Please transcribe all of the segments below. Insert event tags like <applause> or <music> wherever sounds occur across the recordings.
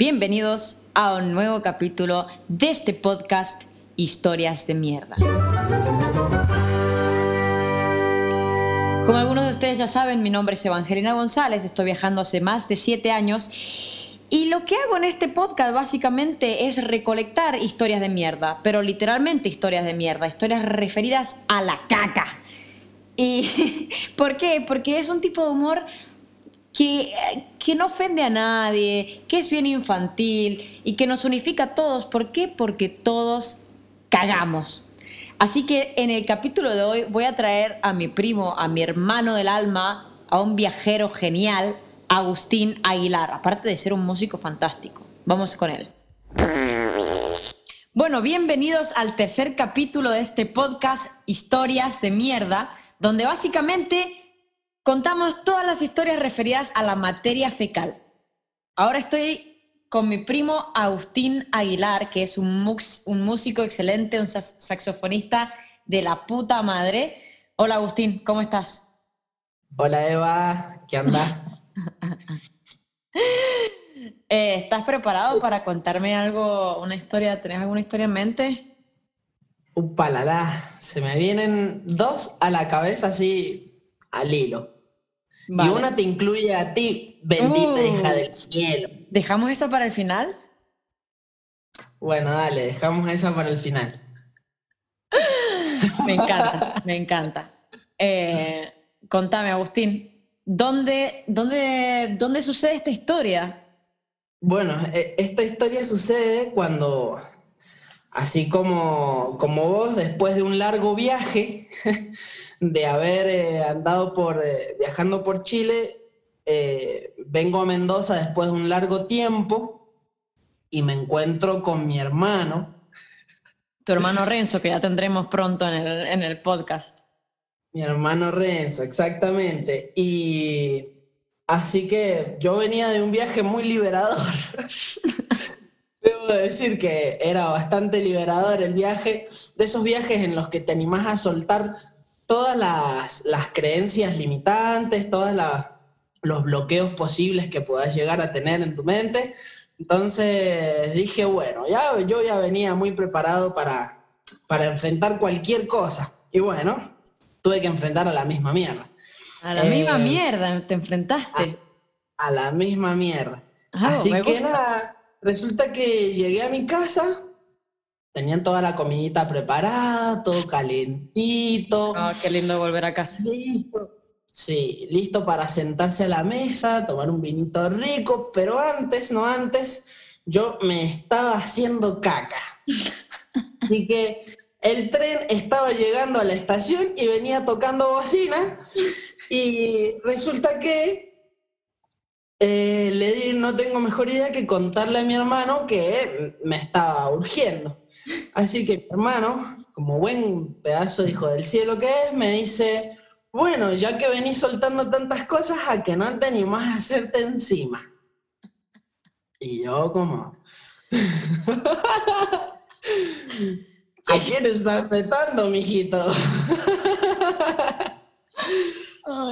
Bienvenidos a un nuevo capítulo de este podcast Historias de Mierda. Como algunos de ustedes ya saben, mi nombre es Evangelina González, estoy viajando hace más de siete años y lo que hago en este podcast básicamente es recolectar historias de mierda, pero literalmente historias de mierda, historias referidas a la caca. ¿Y <laughs> por qué? Porque es un tipo de humor que, que, no ofende a nadie, que es bien infantil y que nos unifica a todos. ¿Por qué? Porque todos cagamos. Así que en el capítulo de hoy voy a traer a mi primo, a mi hermano del alma, a un viajero genial, Agustín Aguilar, aparte de ser un músico fantástico. Vamos con él. Bueno, bienvenidos al tercer capítulo de este podcast Historias de Mierda, donde básicamente contamos todas las historias referidas a la materia fecal. Ahora estoy con mi primo Agustín Aguilar, que es un, un músico excelente, un saxofonista de la puta madre. Hola Agustín, ¿cómo estás? Hola Eva, ¿qué onda? <laughs> Eh, ¿Estás preparado para contarme algo, una historia? ¿Tenés alguna historia en mente? Upalala, se me vienen dos a la cabeza así al hilo. Y una te incluye a ti, bendita uh. hija del cielo. ¿Dejamos eso para el final? Bueno, dale, dejamos eso para el final. <laughs> me encanta, me encanta. Eh, contame, Agustín, ¿dónde, dónde, ¿dónde sucede esta historia? Bueno, e, esta historia sucede cuando, así como, como vos, después de un largo viaje, <laughs> de haber eh, andado por, eh, viajando por Chile, eh, vengo a Mendoza después de un largo tiempo y me encuentro con mi hermano. Tu hermano Renzo, que ya tendremos pronto en el, en el podcast. Mi hermano Renzo, exactamente. Y así que yo venía de un viaje muy liberador. <laughs> Debo decir que era bastante liberador el viaje, de esos viajes en los que te animás a soltar todas las, creencias limitantes, todos los bloqueos posibles que puedas llegar a tener en tu mente. Entonces dije, bueno, ya yo ya venía muy preparado para, para enfrentar cualquier cosa. Y bueno, tuve que enfrentar a la misma mierda. A la misma eh, mierda, te enfrentaste. A, la misma mierda. Ah, Así que nada, resulta que llegué a mi casa, Tenían toda la comidita preparada, todo calentito. Ah, qué lindo volver a casa. Listo. Sí, listo para sentarse a la mesa, tomar un vinito rico, pero antes, no antes, yo me estaba haciendo caca. <laughs> Así que el tren estaba llegando a la estación y venía tocando bocina y resulta que eh, le di, no tengo mejor idea que contarle a mi hermano que me estaba urgiendo. Así que mi hermano, como buen pedazo de hijo del cielo que es, me dice, bueno, ya que venís soltando tantas cosas, a que no te animás a hacerte encima. Y yo como... <laughs> ¿A quién estás mijito?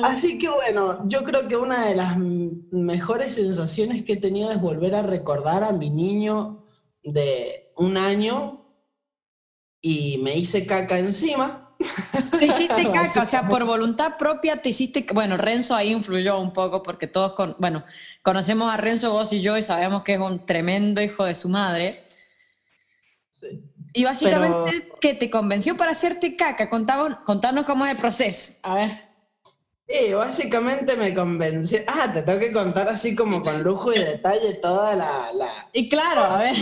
Así que bueno, yo creo que una de las mejores sensaciones que he tenido es volver a recordar a mi niño de un año y me hice caca encima. Te hiciste <laughs> caca, o sea, por voluntad propia te hiciste. Bueno, Renzo ahí influyó un poco porque todos, con, bueno, conocemos a Renzo, vos y yo, y sabemos que es un tremendo hijo de su madre. Y básicamente, ¿qué te convenció para hacerte caca? contanos cómo es el proceso. A ver. Sí, básicamente me convenció. Ah, te tengo que contar así como con lujo y detalle toda la. Y claro, a ver.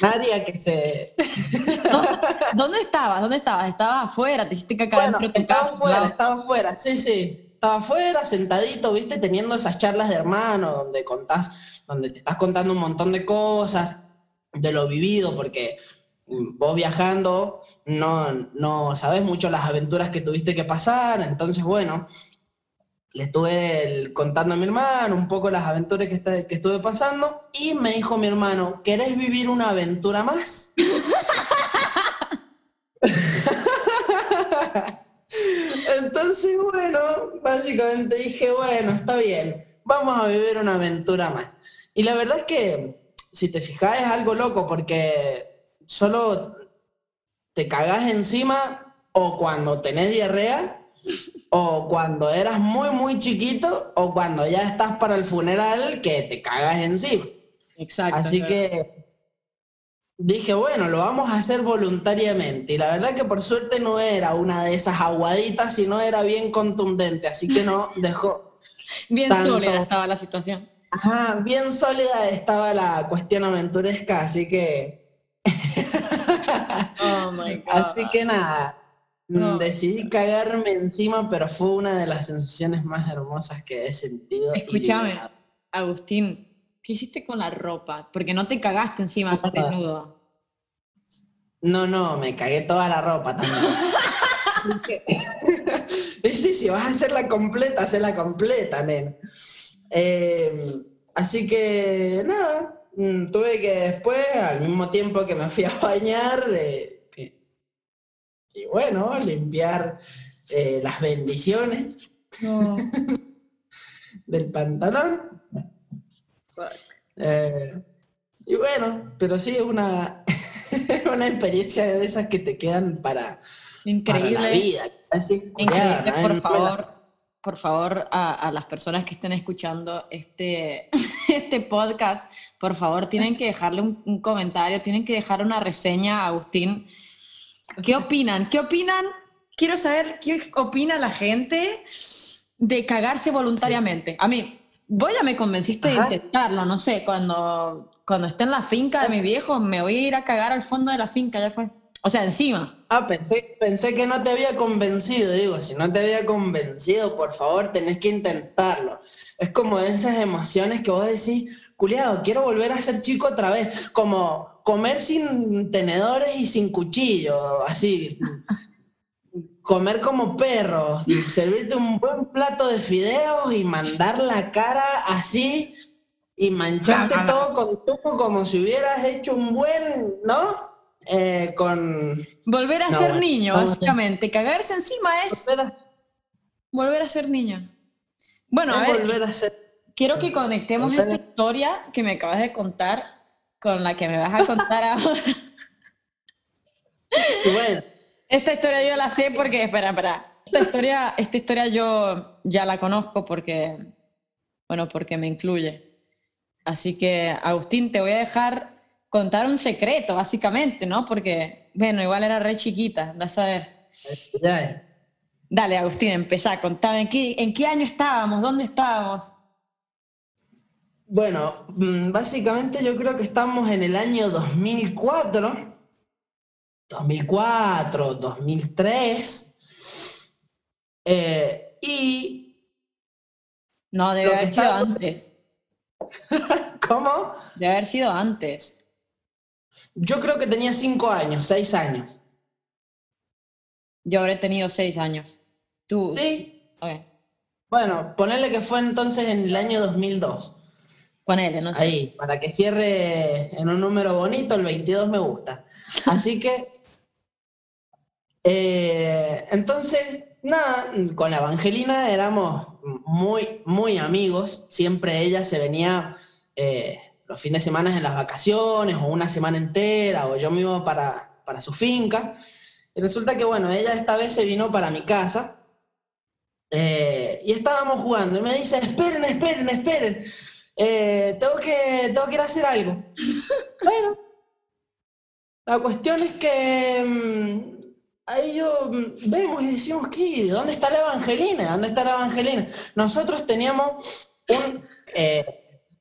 Área que se. <laughs> ¿Dónde estabas? ¿Dónde estabas? ¿Estabas afuera? ¿Te hiciste caca bueno, dentro de estaba afuera, estaba afuera, sí, sí. Estaba afuera, sentadito, viste, teniendo esas charlas de hermano donde contás, donde te estás contando un montón de cosas, de lo vivido, porque vos viajando no, no sabes mucho las aventuras que tuviste que pasar, entonces bueno, le estuve contando a mi hermano un poco las aventuras que, que estuve pasando y me dijo mi hermano, ¿querés vivir una aventura más? <laughs> entonces bueno, básicamente dije, bueno, está bien, vamos a vivir una aventura más. Y la verdad es que, si te fijas, es algo loco porque solo te cagás encima o cuando tenés diarrea o cuando eras muy, muy chiquito o cuando ya estás para el funeral que te cagas encima. Exacto. Así que dije, bueno, lo vamos a hacer voluntariamente. Y la verdad que por suerte no era una de esas aguaditas, sino era bien contundente. Así que no <laughs> dejó. bien sólida estaba la situación. Ajá, bien sólida estaba la cuestión aventuresca, así que. Oh <laughs> my God. Así que nada. Mm, decidí cagarme encima, pero fue una de las sensaciones más hermosas que he sentido. Escúchame, Agustín, ¿qué hiciste con la ropa? Porque no te cagaste encima no, desnudo. No, no, me cagué toda la ropa también. <laughs> sí, sí, vas a hacerla completa, hacerla completa, nena. Eh, así que que mm, tuve que después, al mismo tiempo que me fui a <laughs> bañar, eh, y bueno, limpiar eh, las bendiciones <laughs> del pantalón. Eh, y bueno, pero sí es una, <laughs> una experiencia de esas que te quedan para, Increíble. la vida. Increíble, por favor, por favor, a, las personas que estén escuchando este, <laughs> este podcast, por favor, tienen que dejarle un, un comentario, tienen que dejar una reseña a Agustín ¿Qué opinan? ¿Qué opinan? Quiero saber qué opina la gente de cagarse voluntariamente. A mí, vos ya me convenciste de intentarlo, no sé, cuando, cuando esté en la finca de mi viejo, me voy a ir a cagar al fondo de la finca, ya fue. O sea, encima. Ah, pensé, pensé que no te había convencido, digo, si no te había convencido, por favor, tenés que intentarlo. Es como de esas emociones que vos decís, culiado, quiero volver a ser chico otra vez, como comer sin tenedores y sin cuchillo, así. comer como perro, servirte un buen plato de fideos y mandar la cara así y mancharte todo con tuco como si hubieras hecho un buen, ¿no? Eh, con... Volver a ser niño, básicamente. Cagarse encima es... Volver a, ser niño. Bueno, a ver, quiero que conectemos esta historia que me acabas de contar con la que me vas a <laughs> contar ahora. Bueno. Esta historia yo la sé porque, espera, espera. Esta historia, esta historia yo ya la conozco porque, bueno, porque me incluye. Así que, Agustín, te voy a dejar contar un secreto, básicamente, ¿no? Porque, bueno, igual era re chiquita, vas a ver. Ya Dale, Agustín, empezá, contame, ¿en qué, ¿en qué año estábamos? ¿Dónde estábamos? Bueno, mm, básicamente yo creo que estamos en el año 2004, 2004, 2003, y... No, debe haber sido antes. <laughs> ¿Cómo? Debe haber sido antes. Yo creo que tenía cinco años, seis años. Yo habré tenido seis años. ¿Tú? Sí. Bueno, ponerle que fue entonces en el año 2002. Ahí, para que cierre en un número bonito, el 22 me gusta. <laughs> Así que, eh, entonces, nada, con la Evangelina éramos muy, muy amigos. Siempre ella se venía eh, los fines de semana en las vacaciones, o una semana entera, o yo me iba para, para su finca. Y resulta que, bueno, ella esta vez se vino para mi casa. Eh, y estábamos jugando y me dice, esperen, esperen, esperen eh, tengo, que, tengo que ir a hacer algo. <laughs> bueno, la cuestión es que mm, ahí yo mm, vemos y decimos, ¿qué? ¿Dónde está la Evangelina? ¿Dónde está la Evangelina? Nosotros teníamos un eh,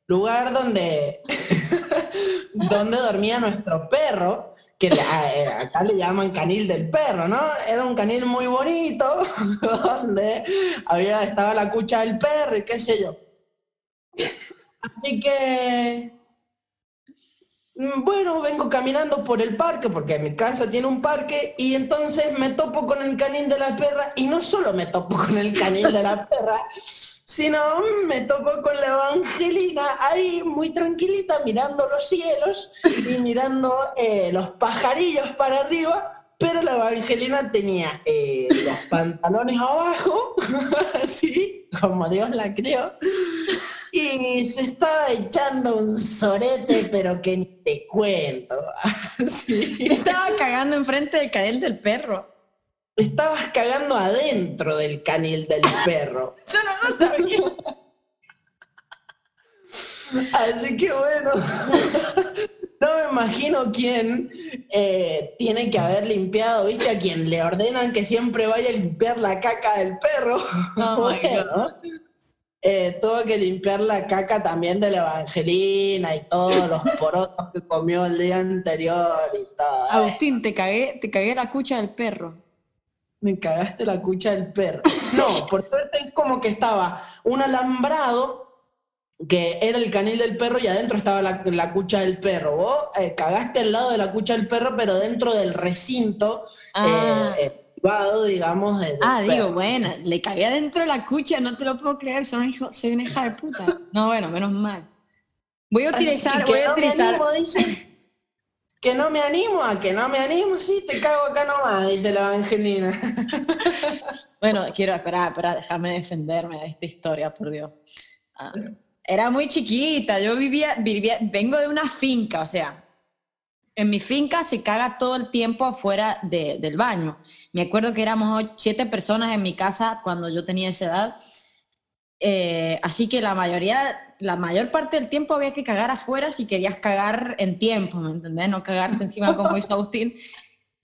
lugar donde, <laughs> donde dormía nuestro perro, que eh, acá le llaman canil del perro, ¿no? Era un canil muy bonito, <laughs> donde había, estaba la cucha del perro y qué sé yo. Así que, mm, bueno, vengo caminando por el parque, porque mi casa tiene un parque, y entonces me topo con el canil de la perra, y no solo me topo con el canil de la perra, sino me topo con la Evangelina ahí muy tranquilita, mirando los cielos y mirando eh, los pajarillos para arriba, pero la Evangelina tenía eh, los pantalones abajo, <laughs> así como Dios la crió, Y se estaba echando un sorete, pero que ni te cuento. <laughs> Estaba cagando enfrente del canil del perro. Estabas cagando adentro del canil del <laughs> perro. Eso no lo sabía. Así que bueno, <laughs> no me imagino quién eh, tiene que haber limpiado, ¿viste? A quien le ordenan que siempre vaya a limpiar la caca del perro. Oh <laughs> eh, tuvo que limpiar la caca también de la Evangelina y todos los porotos que comió el día anterior y todo. Agustín, te cagué, te cagué la cucha del perro. Me cagaste la cucha del perro. No, por suerte es como que estaba un alambrado que era el canil del perro y adentro estaba la, cucha del perro. Vos eh, cagaste al lado de la cucha del perro, pero dentro del recinto Ah. eh, eh, privado, digamos. de- del Ah, digo, bueno, le cagué adentro de la cucha, no te lo puedo creer, soy, un hijo, soy una hija de puta. No, bueno, menos mal. Voy a utilizar, voy a utilizar. dice. Que no me animo, a que no me animo, sí, te cago acá nomás, dice la Evangelina. <laughs> Bueno, quiero esperar, esperar, déjame defenderme de esta historia, por Dios. Ah, era muy chiquita, yo vivía, vivía, vengo de una finca, o sea, en mi finca se caga todo el tiempo afuera de- del baño. Me acuerdo que éramos siete personas en mi casa cuando yo tenía esa edad. Eh, así que la mayoría, la mayor parte del tiempo había que cagar afuera si querías cagar en tiempo, ¿me entendés? No cagarte encima como hizo Agustín.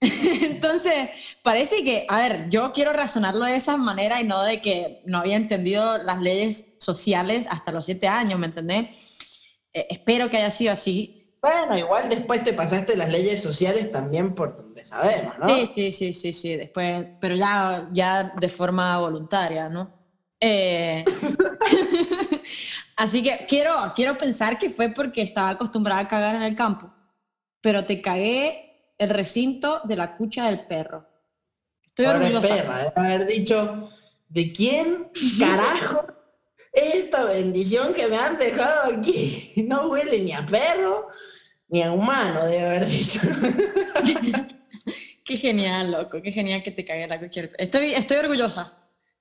<laughs> Entonces, parece que, a ver, yo quiero razonarlo de esa manera y no de que no había entendido las leyes sociales hasta los siete años, ¿me entendés? Eh, espero que haya sido así. Bueno, igual después te pasaste las leyes sociales también por donde sabemos, ¿no? Sí, sí, sí, sí, sí, después, pero ya, ya de forma voluntaria, ¿no? Eh, <laughs> <laughs> así que quiero, quiero pensar que fue porque estaba acostumbrada a cagar en el campo, pero te cagué el recinto de la cucha del perro. Estoy Pobre orgullosa. perra, de haber dicho, ¿de quién <laughs> carajo es esta bendición que me han dejado aquí? <laughs> No huele ni a perro ni a humano, de haber dicho. <laughs> Qué genial, loco, qué genial que te cagué la cucha del perro. Estoy, estoy orgullosa,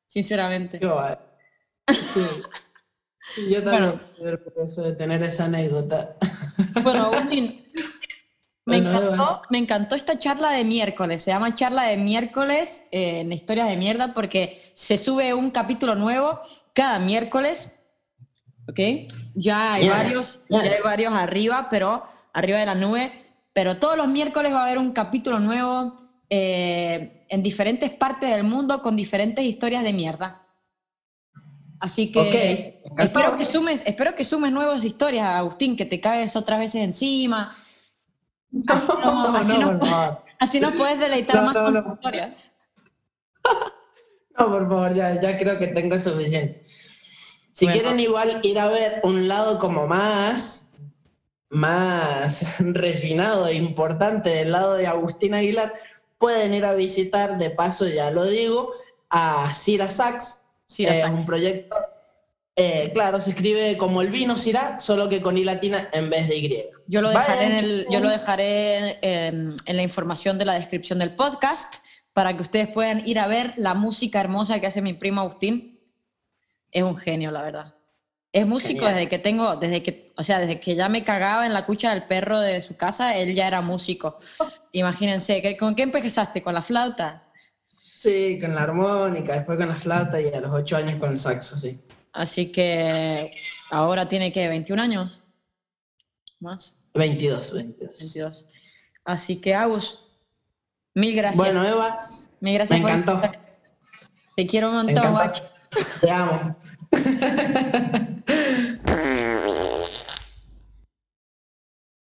sinceramente. Guay. Sí. Sí, Yo también estoy orgulloso de tener esa anécdota. Bueno, Agustín, <laughs> me, Bueno, encantó, me encantó esta charla de miércoles. Se llama charla de miércoles eh, en Historias de Mierda porque se sube un capítulo nuevo cada miércoles. ¿Ok? Ya hay, varios, ya hay varios arriba, pero arriba de la nube. Pero todos los miércoles va a haber un capítulo nuevo eh, en diferentes partes del mundo con diferentes historias de mierda. Así que Ok, espero que sumes, espero que sumes nuevas historias, Agustín, que te cagues otras veces encima. Así no, No, así no, no- por favor. <laughs> Así nos puedes deleitar más con tus historias. <laughs> No, por favor, ya, ya creo que tengo suficiente. Si Bueno. quieren igual ir a ver un lado como más, más <laughs> refinado e importante del lado de Agustín Aguilar, pueden ir a visitar, de paso ya lo digo, a Cira Sax. Cira Eh, Sax. un proyecto, eh, claro, se escribe como el vino Cira, solo que con I latina en vez de Y. Yo lo dejaré, en, el- yo lo dejaré em, en la información de la descripción del podcast para que ustedes puedan ir a ver la música hermosa que hace mi primo Agustín. Es un genio, la verdad. Es músico Genial. desde que tengo, desde que, o sea, desde que ya me cagaba en la cucha del perro de su casa, él ya era músico. Imagínense, ¿qué- ¿con qué empezaste? ¿Con la flauta? Sí, con la armónica, después con la flauta y a los ocho años con el saxo, sí. Así que ahora tiene que 21 años. Más, 22, 22. 22. Así que Agus, mil gracias. Bueno, Eva, mil gracias me por- encantó. Te quiero un montón. Te amo. <laughs>